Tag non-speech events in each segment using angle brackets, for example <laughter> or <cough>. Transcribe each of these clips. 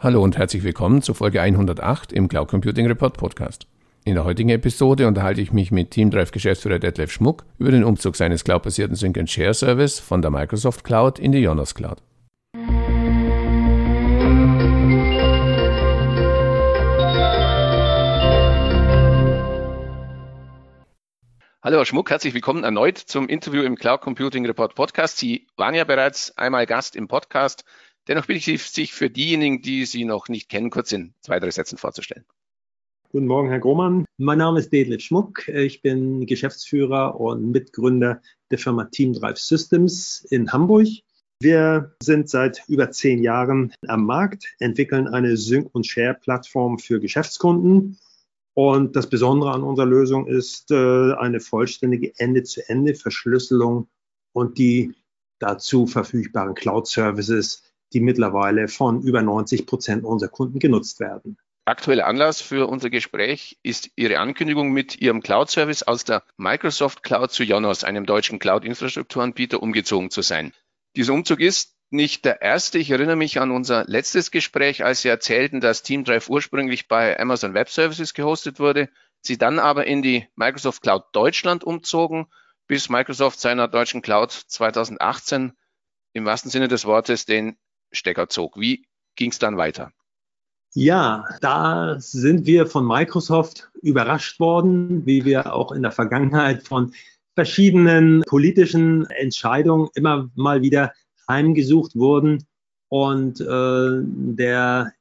Hallo und herzlich willkommen zur Folge 108 im Cloud Computing Report Podcast. In der heutigen Episode unterhalte ich mich mit Teamdrive Geschäftsführer Detlef Schmuck über den Umzug seines cloudbasierten Sync and Share Service von der Microsoft Cloud in die Jonas Cloud. Hallo Herr Schmuck, herzlich willkommen erneut zum Interview im Cloud Computing Report Podcast. Sie waren ja bereits einmal Gast im Podcast. Dennoch bitte ich Sie, sich für diejenigen, die Sie noch nicht kennen, kurz in zwei, drei Sätzen vorzustellen. Guten Morgen, Herr Grohmann. Mein Name ist Detlef Schmuck. Ich bin Geschäftsführer und Mitgründer der Firma Team Drive Systems in Hamburg. Wir sind seit über zehn Jahren am Markt, entwickeln eine Sync- und Share-Plattform für Geschäftskunden. Und das Besondere an unserer Lösung ist äh, eine vollständige Ende-zu-Ende-Verschlüsselung und die dazu verfügbaren Cloud-Services, die mittlerweile von über 90 Prozent unserer Kunden genutzt werden. Aktueller Anlass für unser Gespräch ist Ihre Ankündigung, mit Ihrem Cloud-Service aus der Microsoft Cloud zu Jonos, einem deutschen Cloud-Infrastrukturanbieter, umgezogen zu sein. Dieser Umzug ist nicht der erste. Ich erinnere mich an unser letztes Gespräch, als Sie erzählten, dass TeamDrive ursprünglich bei Amazon Web Services gehostet wurde, Sie dann aber in die Microsoft Cloud Deutschland umzogen, bis Microsoft seiner deutschen Cloud 2018 im wahrsten Sinne des Wortes den Stecker zog. Wie ging es dann weiter? Ja, da sind wir von Microsoft überrascht worden, wie wir auch in der Vergangenheit von verschiedenen politischen Entscheidungen immer mal wieder heimgesucht wurden. Und äh, der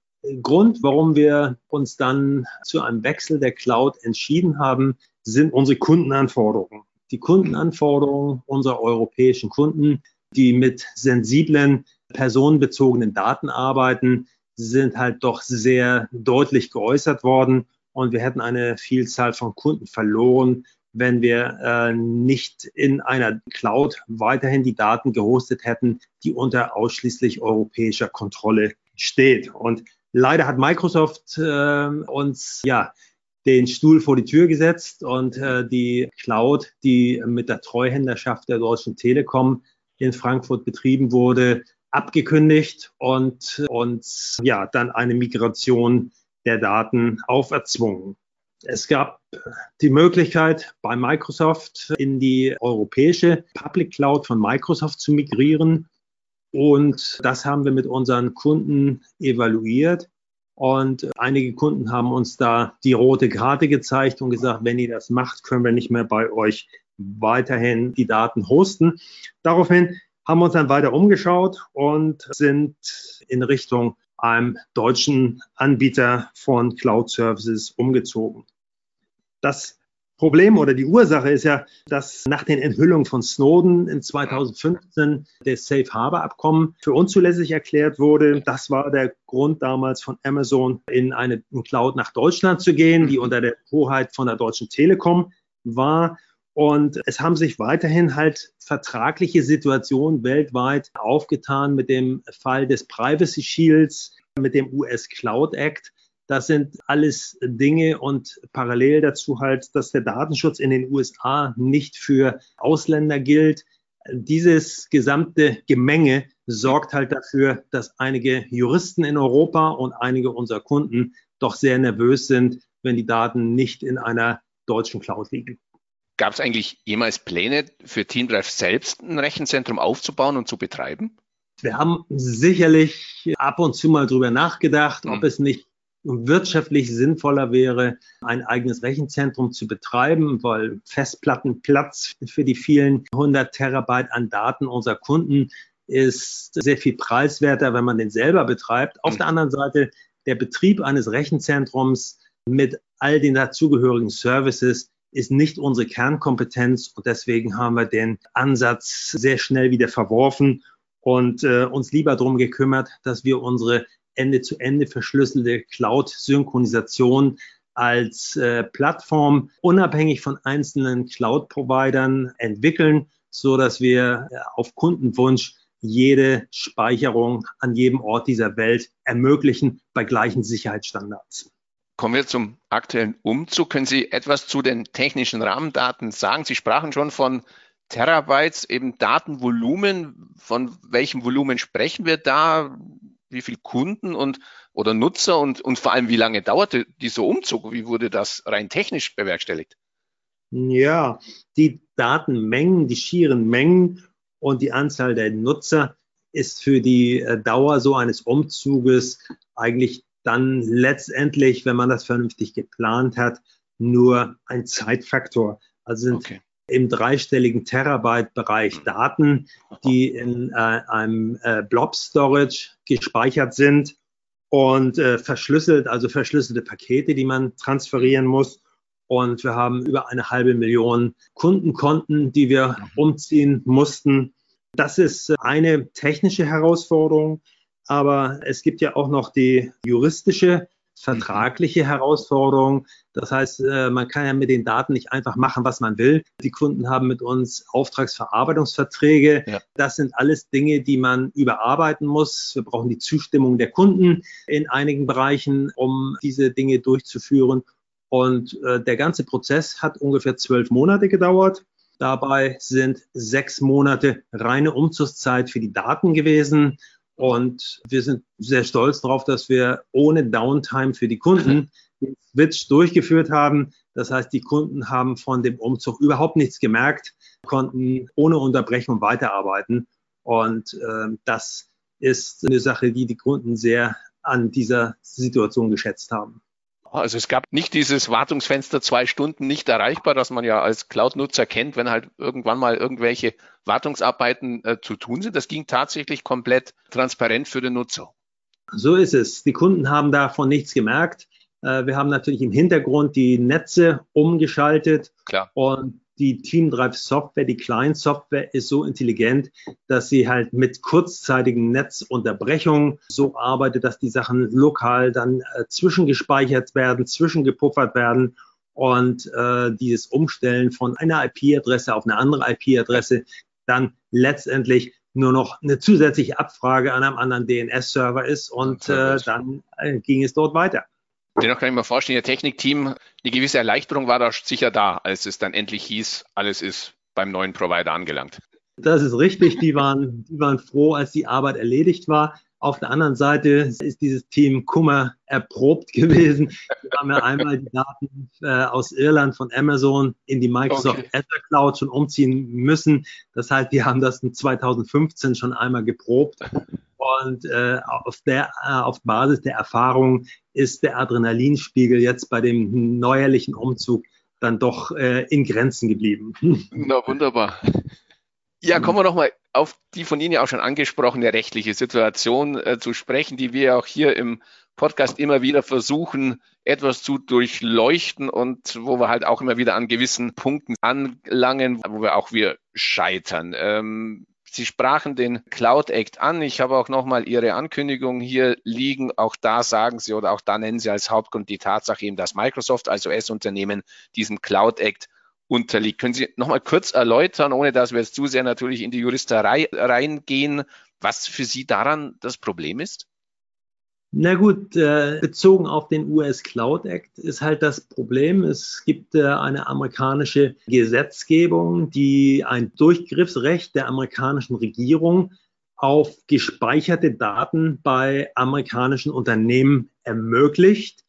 Grund, warum wir uns dann zu einem Wechsel der Cloud entschieden haben, sind unsere Kundenanforderungen. Die Kundenanforderungen unserer europäischen Kunden, die mit sensiblen personenbezogenen Daten arbeiten, sind halt doch sehr deutlich geäußert worden und wir hätten eine Vielzahl von Kunden verloren, wenn wir äh, nicht in einer Cloud weiterhin die Daten gehostet hätten, die unter ausschließlich europäischer Kontrolle steht. Und leider hat Microsoft äh, uns ja den Stuhl vor die Tür gesetzt und äh, die Cloud, die mit der Treuhänderschaft der Deutschen Telekom in Frankfurt betrieben wurde, abgekündigt und uns ja dann eine Migration der Daten auferzwungen. Es gab die Möglichkeit, bei Microsoft in die europäische Public Cloud von Microsoft zu migrieren. Und das haben wir mit unseren Kunden evaluiert. Und einige Kunden haben uns da die rote Karte gezeigt und gesagt, wenn ihr das macht, können wir nicht mehr bei euch weiterhin die Daten hosten. Daraufhin haben uns dann weiter umgeschaut und sind in Richtung einem deutschen Anbieter von Cloud Services umgezogen. Das Problem oder die Ursache ist ja, dass nach den Enthüllungen von Snowden in 2015 das Safe Harbor Abkommen für unzulässig erklärt wurde. Das war der Grund damals von Amazon in eine Cloud nach Deutschland zu gehen, die unter der Hoheit von der Deutschen Telekom war. Und es haben sich weiterhin halt vertragliche Situationen weltweit aufgetan mit dem Fall des Privacy Shields, mit dem US Cloud Act. Das sind alles Dinge und parallel dazu halt, dass der Datenschutz in den USA nicht für Ausländer gilt. Dieses gesamte Gemenge sorgt halt dafür, dass einige Juristen in Europa und einige unserer Kunden doch sehr nervös sind, wenn die Daten nicht in einer deutschen Cloud liegen. Gab es eigentlich jemals Pläne für TeamDrive selbst ein Rechenzentrum aufzubauen und zu betreiben? Wir haben sicherlich ab und zu mal drüber nachgedacht, mhm. ob es nicht wirtschaftlich sinnvoller wäre, ein eigenes Rechenzentrum zu betreiben, weil Festplattenplatz für die vielen 100 Terabyte an Daten unserer Kunden ist sehr viel preiswerter, wenn man den selber betreibt. Auf mhm. der anderen Seite, der Betrieb eines Rechenzentrums mit all den dazugehörigen Services ist nicht unsere Kernkompetenz und deswegen haben wir den Ansatz sehr schnell wieder verworfen und äh, uns lieber darum gekümmert, dass wir unsere Ende-zu-Ende verschlüsselte Cloud-Synchronisation als äh, Plattform unabhängig von einzelnen Cloud-Providern entwickeln, so dass wir äh, auf Kundenwunsch jede Speicherung an jedem Ort dieser Welt ermöglichen bei gleichen Sicherheitsstandards. Kommen wir zum aktuellen Umzug. Können Sie etwas zu den technischen Rahmendaten sagen? Sie sprachen schon von Terabytes, eben Datenvolumen. Von welchem Volumen sprechen wir da? wie viele Kunden und oder Nutzer und, und vor allem, wie lange dauerte dieser Umzug? Wie wurde das rein technisch bewerkstelligt? Ja, die Datenmengen, die schieren Mengen und die Anzahl der Nutzer ist für die äh, Dauer so eines Umzuges eigentlich dann letztendlich, wenn man das vernünftig geplant hat, nur ein Zeitfaktor. Also sind okay. im dreistelligen Terabyte-Bereich mhm. Daten, die in äh, einem äh, Blob-Storage gespeichert sind und äh, verschlüsselt, also verschlüsselte Pakete, die man transferieren muss. Und wir haben über eine halbe Million Kundenkonten, die wir mhm. umziehen mussten. Das ist eine technische Herausforderung. Aber es gibt ja auch noch die juristische, vertragliche Herausforderung. Das heißt, äh, man kann ja mit den Daten nicht einfach machen, was man will. Die Kunden haben mit uns Auftragsverarbeitungsverträge. Ja. Das sind alles Dinge, die man überarbeiten muss. Wir brauchen die Zustimmung der Kunden in einigen Bereichen, um diese Dinge durchzuführen. Und äh, der ganze Prozess hat ungefähr zwölf Monate gedauert. Dabei sind sechs Monate reine Umzugszeit für die Daten gewesen und wir sind sehr stolz darauf, dass wir ohne Downtime für die Kunden <laughs> den Switch durchgeführt haben. Das heißt, die Kunden haben von dem Umzug überhaupt nichts gemerkt, konnten ohne Unterbrechung weiterarbeiten. Und äh, das ist eine Sache, die die Kunden sehr an dieser Situation geschätzt haben. Also es gab nicht dieses Wartungsfenster zwei Stunden nicht erreichbar, das man ja als Cloud-Nutzer kennt, wenn halt irgendwann mal irgendwelche Wartungsarbeiten äh, zu tun sind. Das ging tatsächlich komplett transparent für den Nutzer. So ist es. Die Kunden haben davon nichts gemerkt. Äh, wir haben natürlich im Hintergrund die Netze umgeschaltet Klar. und die Teamdrive Software, die Client Software ist so intelligent, dass sie halt mit kurzzeitigen Netzunterbrechungen so arbeitet, dass die Sachen lokal dann äh, zwischengespeichert werden, zwischengepuffert werden und äh, dieses Umstellen von einer IP-Adresse auf eine andere IP-Adresse dann letztendlich nur noch eine zusätzliche Abfrage an einem anderen DNS-Server ist und äh, dann äh, ging es dort weiter. Dennoch kann ich mir vorstellen, Ihr Technikteam, eine gewisse Erleichterung war da sicher da, als es dann endlich hieß, alles ist beim neuen Provider angelangt. Das ist richtig. Die waren, die waren froh, als die Arbeit erledigt war. Auf der anderen Seite ist dieses Team Kummer erprobt <laughs> gewesen. Wir haben ja einmal die Daten äh, aus Irland von Amazon in die Microsoft okay. Azure Cloud schon umziehen müssen. Das heißt, wir haben das in 2015 schon einmal geprobt. Und äh, auf, der, äh, auf Basis der Erfahrung ist der Adrenalinspiegel jetzt bei dem neuerlichen Umzug dann doch äh, in Grenzen geblieben. Na wunderbar. Ja, kommen wir nochmal auf die von Ihnen ja auch schon angesprochene rechtliche Situation äh, zu sprechen, die wir auch hier im Podcast immer wieder versuchen, etwas zu durchleuchten und wo wir halt auch immer wieder an gewissen Punkten anlangen, wo wir auch wir scheitern. Ähm, Sie sprachen den Cloud Act an. Ich habe auch nochmal Ihre Ankündigung hier liegen. Auch da sagen Sie oder auch da nennen Sie als Hauptgrund die Tatsache eben, dass Microsoft als US-Unternehmen diesem Cloud Act unterliegt. Können Sie nochmal kurz erläutern, ohne dass wir jetzt zu sehr natürlich in die Juristerei reingehen, was für Sie daran das Problem ist? Na gut, äh, bezogen auf den US Cloud Act ist halt das Problem, es gibt äh, eine amerikanische Gesetzgebung, die ein Durchgriffsrecht der amerikanischen Regierung auf gespeicherte Daten bei amerikanischen Unternehmen ermöglicht.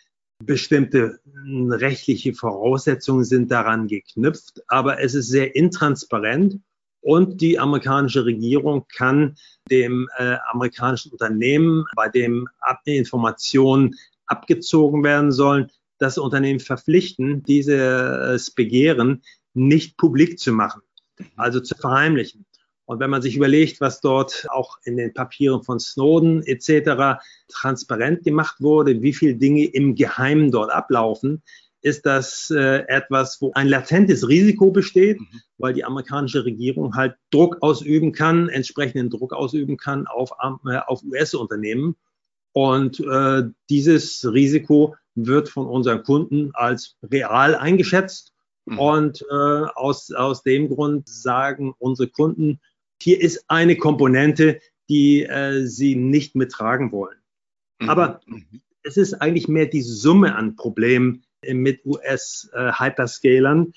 Bestimmte rechtliche Voraussetzungen sind daran geknüpft, aber es ist sehr intransparent und die amerikanische Regierung kann dem äh, amerikanischen Unternehmen, bei dem Informationen abgezogen werden sollen, das Unternehmen verpflichten, dieses Begehren nicht publik zu machen, also zu verheimlichen. Und wenn man sich überlegt, was dort auch in den Papieren von Snowden etc. transparent gemacht wurde, wie viele Dinge im Geheimen dort ablaufen, ist das äh, etwas, wo ein latentes Risiko besteht, mhm. weil die amerikanische Regierung halt Druck ausüben kann, entsprechenden Druck ausüben kann auf, äh, auf US-Unternehmen. Und äh, dieses Risiko wird von unseren Kunden als real eingeschätzt. Mhm. Und äh, aus, aus dem Grund sagen unsere Kunden, hier ist eine Komponente, die äh, sie nicht mittragen wollen. Mhm. Aber mhm. es ist eigentlich mehr die Summe an Problemen, mit US-Hyperscalern.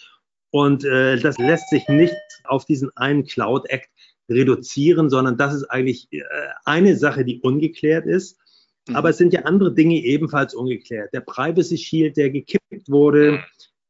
Und äh, das lässt sich nicht auf diesen einen Cloud Act reduzieren, sondern das ist eigentlich äh, eine Sache, die ungeklärt ist. Mhm. Aber es sind ja andere Dinge ebenfalls ungeklärt. Der Privacy Shield, der gekippt wurde, mhm.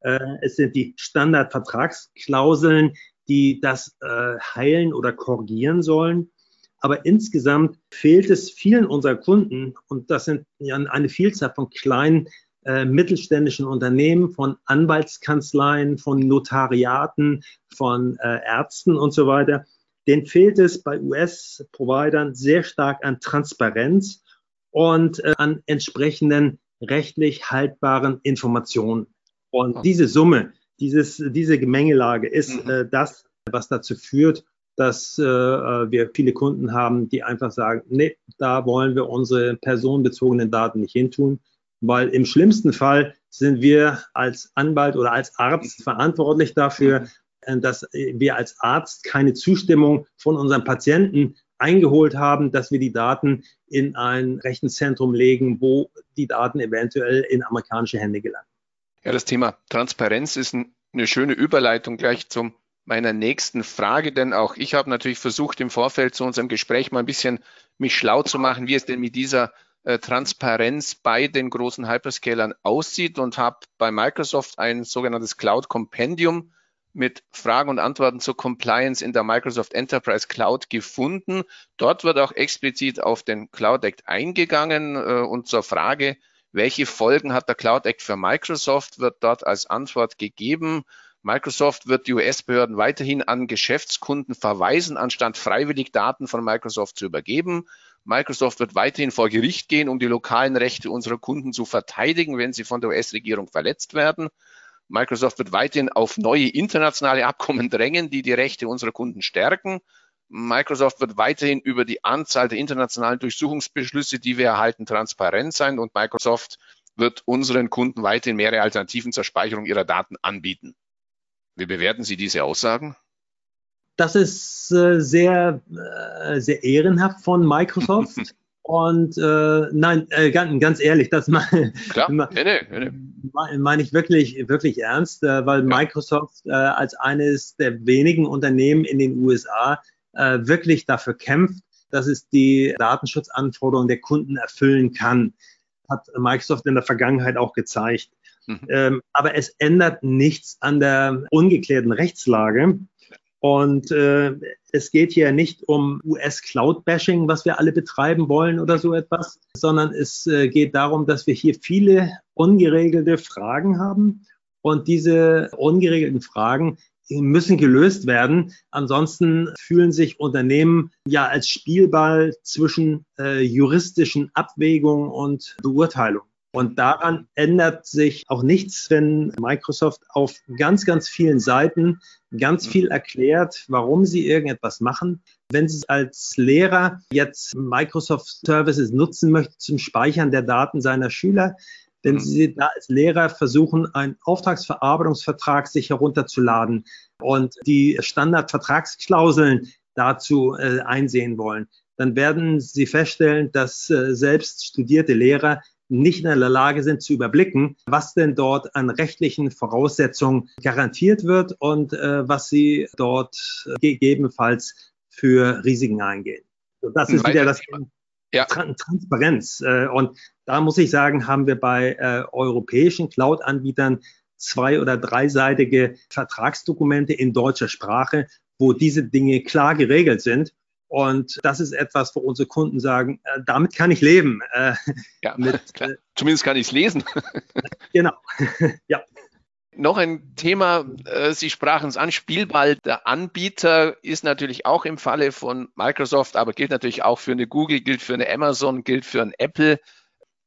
äh, es sind die Standardvertragsklauseln, die das äh, heilen oder korrigieren sollen. Aber insgesamt fehlt es vielen unserer Kunden, und das sind ja eine Vielzahl von kleinen äh, mittelständischen Unternehmen, von Anwaltskanzleien, von Notariaten, von äh, Ärzten und so weiter, denen fehlt es bei US-Providern sehr stark an Transparenz und äh, an entsprechenden rechtlich haltbaren Informationen. Und diese Summe, dieses, diese Gemengelage ist mhm. äh, das, was dazu führt, dass äh, wir viele Kunden haben, die einfach sagen, nee, da wollen wir unsere personenbezogenen Daten nicht hintun, weil im schlimmsten Fall sind wir als Anwalt oder als Arzt verantwortlich dafür, äh, dass wir als Arzt keine Zustimmung von unseren Patienten eingeholt haben, dass wir die Daten in ein Rechenzentrum legen, wo die Daten eventuell in amerikanische Hände gelangen. Ja, das Thema Transparenz ist eine schöne Überleitung gleich zum meiner nächsten Frage, denn auch ich habe natürlich versucht, im Vorfeld zu unserem Gespräch mal ein bisschen mich schlau zu machen, wie es denn mit dieser äh, Transparenz bei den großen Hyperscalern aussieht und habe bei Microsoft ein sogenanntes Cloud Compendium mit Fragen und Antworten zur Compliance in der Microsoft Enterprise Cloud gefunden. Dort wird auch explizit auf den Cloud Act eingegangen äh, und zur Frage, welche Folgen hat der Cloud Act für Microsoft, wird dort als Antwort gegeben. Microsoft wird die US-Behörden weiterhin an Geschäftskunden verweisen, anstatt freiwillig Daten von Microsoft zu übergeben. Microsoft wird weiterhin vor Gericht gehen, um die lokalen Rechte unserer Kunden zu verteidigen, wenn sie von der US-Regierung verletzt werden. Microsoft wird weiterhin auf neue internationale Abkommen drängen, die die Rechte unserer Kunden stärken. Microsoft wird weiterhin über die Anzahl der internationalen Durchsuchungsbeschlüsse, die wir erhalten, transparent sein und Microsoft wird unseren Kunden weiterhin mehrere Alternativen zur Speicherung ihrer Daten anbieten. Wie bewerten Sie diese Aussagen? Das ist äh, sehr, äh, sehr ehrenhaft von Microsoft. <laughs> Und äh, nein, äh, ganz, ganz ehrlich, das meine nee, nee, mein ich wirklich, wirklich ernst, weil ja. Microsoft als eines der wenigen Unternehmen in den USA äh, wirklich dafür kämpft, dass es die Datenschutzanforderungen der Kunden erfüllen kann. Hat Microsoft in der Vergangenheit auch gezeigt. Mhm. Ähm, aber es ändert nichts an der ungeklärten Rechtslage. Und äh, es geht hier nicht um US-Cloud-Bashing, was wir alle betreiben wollen oder so etwas, sondern es äh, geht darum, dass wir hier viele ungeregelte Fragen haben. Und diese ungeregelten Fragen müssen gelöst werden. Ansonsten fühlen sich Unternehmen ja als Spielball zwischen äh, juristischen Abwägungen und Beurteilung. Und daran ändert sich auch nichts, wenn Microsoft auf ganz, ganz vielen Seiten ganz viel erklärt, warum sie irgendetwas machen. Wenn Sie als Lehrer jetzt Microsoft Services nutzen möchten zum Speichern der Daten seiner Schüler, wenn Sie da als Lehrer versuchen, einen Auftragsverarbeitungsvertrag sich herunterzuladen und die Standardvertragsklauseln dazu äh, einsehen wollen, dann werden Sie feststellen, dass äh, selbst studierte Lehrer nicht in der Lage sind zu überblicken, was denn dort an rechtlichen Voraussetzungen garantiert wird und äh, was sie dort äh, gegebenenfalls für Risiken eingehen. Und das ist wieder das ja. Transparenz. Äh, und da muss ich sagen, haben wir bei äh, europäischen Cloud-Anbietern zwei- oder dreiseitige Vertragsdokumente in deutscher Sprache, wo diese Dinge klar geregelt sind. Und das ist etwas, wo unsere Kunden sagen, äh, damit kann ich leben. Äh, ja, mit, klar. zumindest kann ich es lesen. genau, <laughs> ja. Noch ein Thema, äh, Sie sprachen es an, Spielball. Der Anbieter ist natürlich auch im Falle von Microsoft, aber gilt natürlich auch für eine Google, gilt für eine Amazon, gilt für ein Apple,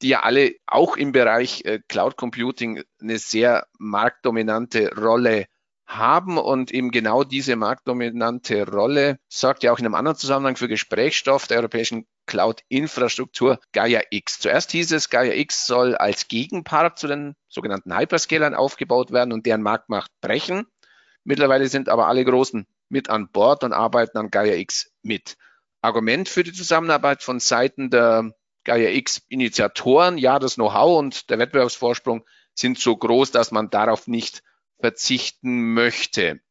die ja alle auch im Bereich äh, Cloud Computing eine sehr marktdominante Rolle haben. Und eben genau diese marktdominante Rolle sorgt ja auch in einem anderen Zusammenhang für Gesprächsstoff der europäischen Cloud-Infrastruktur Gaia X. Zuerst hieß es, Gaia X soll als Gegenpart zu den sogenannten Hyperscalern aufgebaut werden und deren Marktmacht brechen. Mittlerweile sind aber alle Großen mit an Bord und arbeiten an Gaia X mit. Argument für die Zusammenarbeit von Seiten der Gaia X Initiatoren, ja, das Know-how und der Wettbewerbsvorsprung sind so groß, dass man darauf nicht verzichten möchte.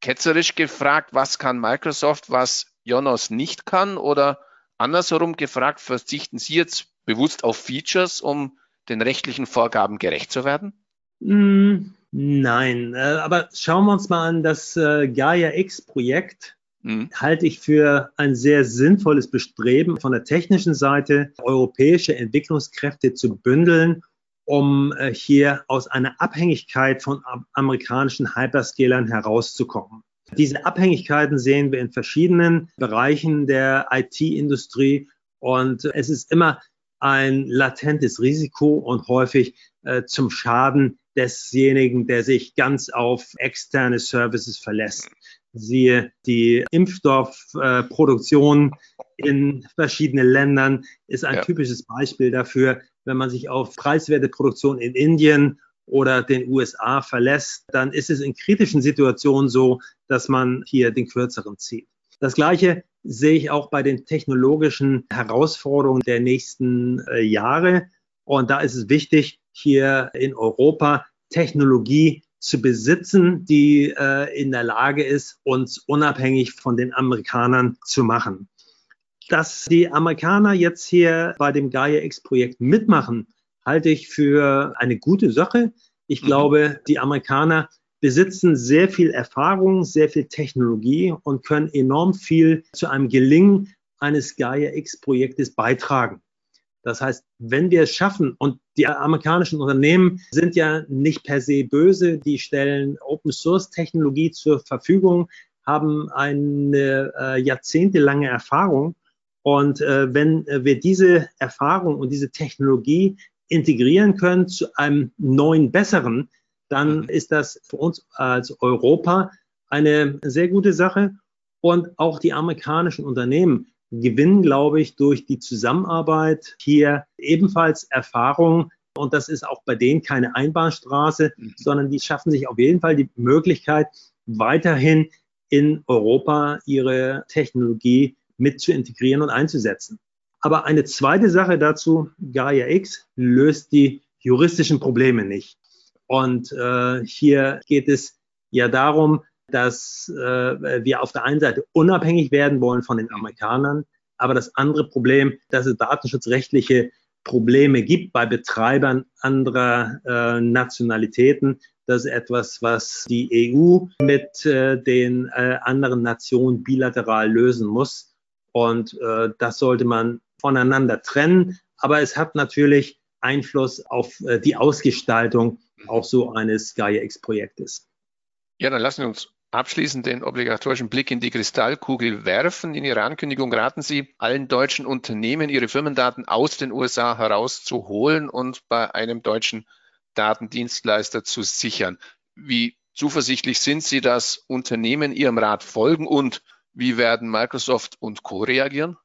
Ketzerisch gefragt, was kann Microsoft, was Jonas nicht kann? Oder andersherum gefragt, verzichten Sie jetzt bewusst auf Features, um den rechtlichen Vorgaben gerecht zu werden? Mm, nein, äh, aber schauen wir uns mal an das äh, Gaia X-Projekt. Mhm. Halte ich für ein sehr sinnvolles Bestreben von der technischen Seite, europäische Entwicklungskräfte zu bündeln, um äh, hier aus einer Abhängigkeit von amerikanischen Hyperscalern herauszukommen. Diese Abhängigkeiten sehen wir in verschiedenen Bereichen der IT-Industrie und es ist immer ein latentes Risiko und häufig äh, zum Schaden desjenigen, der sich ganz auf externe Services verlässt. Siehe die Impfstoffproduktion äh, in verschiedenen Ländern ist ein ja. typisches Beispiel dafür, wenn man sich auf preiswerte Produktion in Indien oder den USA verlässt, dann ist es in kritischen Situationen so, dass man hier den kürzeren zieht. Das Gleiche sehe ich auch bei den technologischen Herausforderungen der nächsten äh, Jahre. Und da ist es wichtig, hier in Europa Technologie zu besitzen, die äh, in der Lage ist, uns unabhängig von den Amerikanern zu machen. Dass die Amerikaner jetzt hier bei dem Gaia X-Projekt mitmachen, halte ich für eine gute Sache. Ich mhm. glaube, die Amerikaner besitzen sehr viel Erfahrung, sehr viel Technologie und können enorm viel zu einem Gelingen eines Gaia X-Projektes beitragen. Das heißt, wenn wir es schaffen, und die amerikanischen Unternehmen sind ja nicht per se böse, die stellen Open Source Technologie zur Verfügung, haben eine äh, jahrzehntelange Erfahrung. Und äh, wenn wir diese Erfahrung und diese Technologie integrieren können zu einem neuen, besseren, dann mhm. ist das für uns als Europa eine sehr gute Sache. Und auch die amerikanischen Unternehmen gewinnen, glaube ich, durch die Zusammenarbeit hier ebenfalls Erfahrung. Und das ist auch bei denen keine Einbahnstraße, mhm. sondern die schaffen sich auf jeden Fall die Möglichkeit, weiterhin in Europa ihre Technologie mit zu integrieren und einzusetzen. Aber eine zweite Sache dazu, Gaia X löst die juristischen Probleme nicht. Und äh, hier geht es ja darum, dass äh, wir auf der einen Seite unabhängig werden wollen von den Amerikanern, aber das andere Problem, dass es datenschutzrechtliche Probleme gibt bei Betreibern anderer äh, Nationalitäten. Das ist etwas, was die EU mit äh, den äh, anderen Nationen bilateral lösen muss. Und äh, das sollte man voneinander trennen. Aber es hat natürlich Einfluss auf äh, die Ausgestaltung auch so eines Gaia-X-Projektes. Ja, dann lassen wir uns abschließend den obligatorischen Blick in die Kristallkugel werfen. In Ihrer Ankündigung raten Sie allen deutschen Unternehmen, ihre Firmendaten aus den USA herauszuholen und bei einem deutschen Datendienstleister zu sichern. Wie zuversichtlich sind Sie, dass Unternehmen Ihrem Rat folgen und wie werden Microsoft und Co reagieren?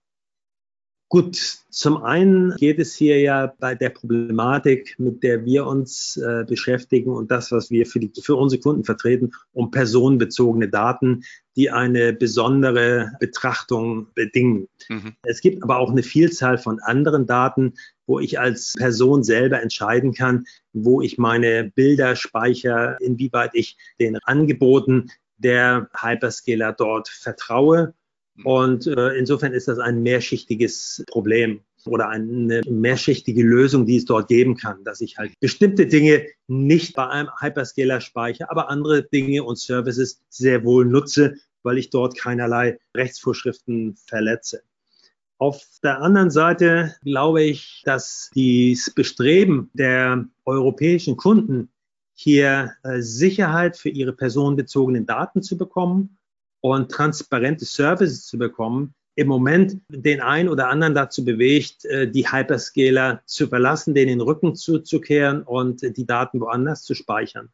Gut, zum einen geht es hier ja bei der Problematik, mit der wir uns äh, beschäftigen und das, was wir für, die, für unsere Kunden vertreten, um personenbezogene Daten, die eine besondere Betrachtung bedingen. Mhm. Es gibt aber auch eine Vielzahl von anderen Daten, wo ich als Person selber entscheiden kann, wo ich meine Bilder speichere, inwieweit ich den Angeboten der Hyperscaler dort vertraue und äh, insofern ist das ein mehrschichtiges Problem oder eine mehrschichtige Lösung, die es dort geben kann, dass ich halt bestimmte Dinge nicht bei einem Hyperscaler speichere, aber andere Dinge und Services sehr wohl nutze, weil ich dort keinerlei Rechtsvorschriften verletze. Auf der anderen Seite glaube ich, dass das Bestreben der europäischen Kunden, hier äh, Sicherheit für ihre personenbezogenen Daten zu bekommen und transparente Services zu bekommen, im Moment den einen oder anderen dazu bewegt, äh, die Hyperscaler zu verlassen, denen den Rücken zuzukehren und die Daten woanders zu speichern.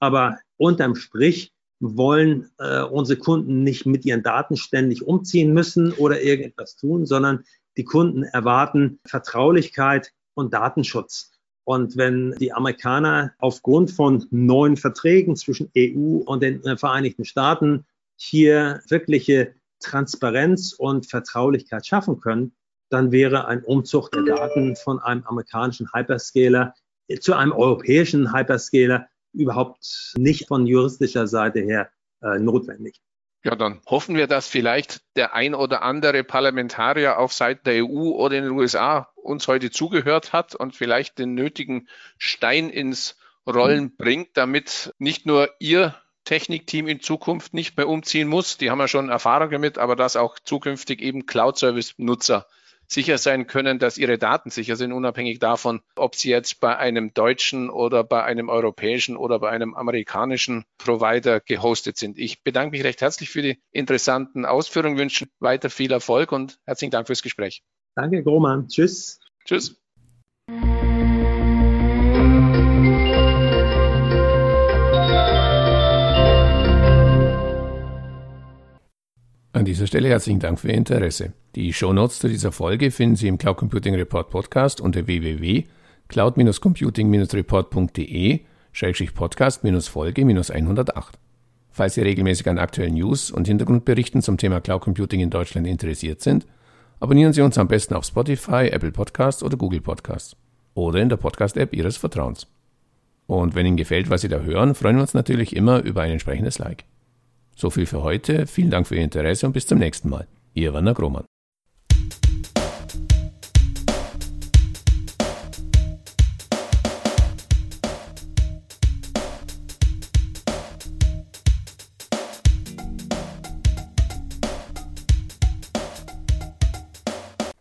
Aber unterm Strich wollen äh, unsere Kunden nicht mit ihren Daten ständig umziehen müssen oder irgendetwas tun, sondern die Kunden erwarten Vertraulichkeit und Datenschutz. Und wenn die Amerikaner aufgrund von neuen Verträgen zwischen EU und den Vereinigten Staaten hier wirkliche Transparenz und Vertraulichkeit schaffen können, dann wäre ein Umzug der Daten von einem amerikanischen Hyperscaler zu einem europäischen Hyperscaler überhaupt nicht von juristischer Seite her äh, notwendig. Ja, dann hoffen wir, dass vielleicht der ein oder andere Parlamentarier auf Seiten der EU oder in den USA uns heute zugehört hat und vielleicht den nötigen Stein ins Rollen bringt, damit nicht nur Ihr Technikteam in Zukunft nicht mehr umziehen muss. Die haben ja schon Erfahrung damit, aber dass auch zukünftig eben Cloud-Service-Nutzer sicher sein können, dass ihre Daten sicher sind, unabhängig davon, ob sie jetzt bei einem deutschen oder bei einem europäischen oder bei einem amerikanischen Provider gehostet sind. Ich bedanke mich recht herzlich für die interessanten Ausführungen, wünsche weiter viel Erfolg und herzlichen Dank fürs Gespräch. Danke, Groman. Tschüss. Tschüss. An dieser Stelle herzlichen Dank für Ihr Interesse. Die Shownotes zu dieser Folge finden Sie im Cloud Computing Report Podcast unter www.cloud-computing-report.de Podcast-Folge 108. Falls Sie regelmäßig an aktuellen News und Hintergrundberichten zum Thema Cloud Computing in Deutschland interessiert sind, abonnieren Sie uns am besten auf Spotify, Apple Podcasts oder Google Podcasts oder in der Podcast-App Ihres Vertrauens. Und wenn Ihnen gefällt, was Sie da hören, freuen wir uns natürlich immer über ein entsprechendes Like. So viel für heute. Vielen Dank für Ihr Interesse und bis zum nächsten Mal. Ihr Werner Grohmann.